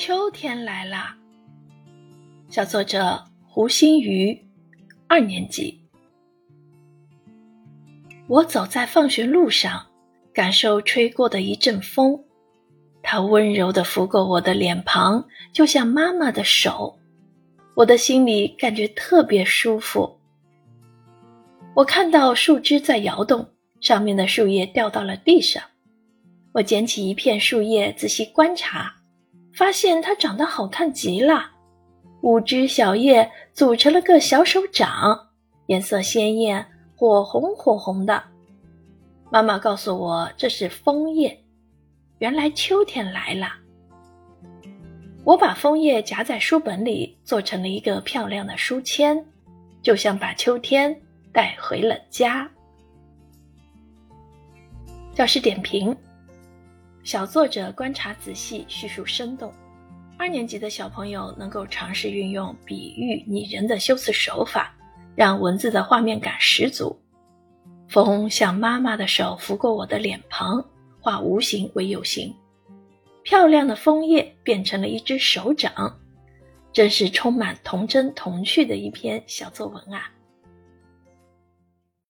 秋天来啦！小作者胡心瑜，二年级。我走在放学路上，感受吹过的一阵风，它温柔地拂过我的脸庞，就像妈妈的手。我的心里感觉特别舒服。我看到树枝在摇动，上面的树叶掉到了地上。我捡起一片树叶，仔细观察。发现它长得好看极了，五只小叶组成了个小手掌，颜色鲜艳，火红火红的。妈妈告诉我这是枫叶，原来秋天来了。我把枫叶夹在书本里，做成了一个漂亮的书签，就像把秋天带回了家。教师点评。小作者观察仔细，叙述生动。二年级的小朋友能够尝试运用比喻拟人的修辞手法，让文字的画面感十足。风像妈妈的手拂过我的脸庞，化无形为有形。漂亮的枫叶变成了一只手掌，真是充满童真童趣的一篇小作文啊！